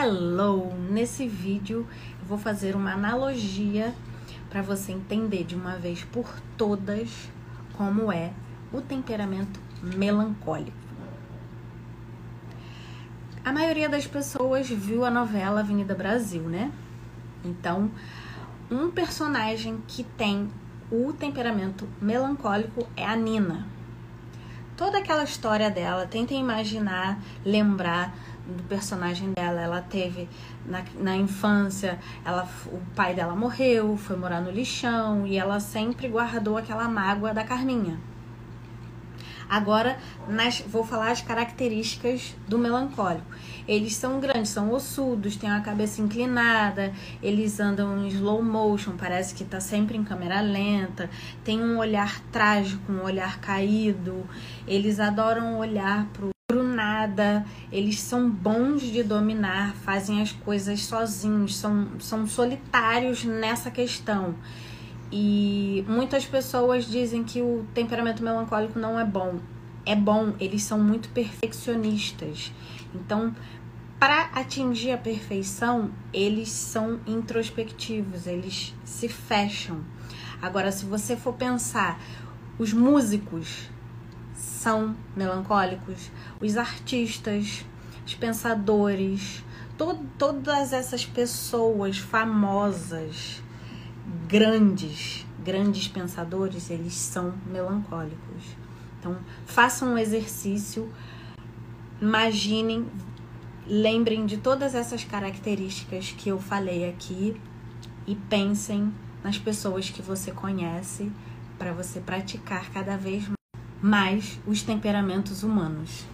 Hello! Nesse vídeo eu vou fazer uma analogia para você entender de uma vez por todas como é o temperamento melancólico. A maioria das pessoas viu a novela Avenida Brasil, né? Então, um personagem que tem o temperamento melancólico é a Nina. Toda aquela história dela, tentem imaginar, lembrar do personagem dela. Ela teve na, na infância, ela, o pai dela morreu, foi morar no lixão e ela sempre guardou aquela mágoa da Carminha. Agora, nas, vou falar as características do melancólico. Eles são grandes, são ossudos, têm a cabeça inclinada, eles andam em slow motion, parece que está sempre em câmera lenta, tem um olhar trágico, um olhar caído, eles adoram olhar pro nada, eles são bons de dominar, fazem as coisas sozinhos, são, são solitários nessa questão. E muitas pessoas dizem que o temperamento melancólico não é bom. É bom, eles são muito perfeccionistas. Então, para atingir a perfeição, eles são introspectivos, eles se fecham. Agora, se você for pensar, os músicos são melancólicos, os artistas, os pensadores, to todas essas pessoas famosas, grandes, grandes pensadores, eles são melancólicos. Então, façam um exercício, imaginem, lembrem de todas essas características que eu falei aqui e pensem nas pessoas que você conhece para você praticar cada vez mais os temperamentos humanos.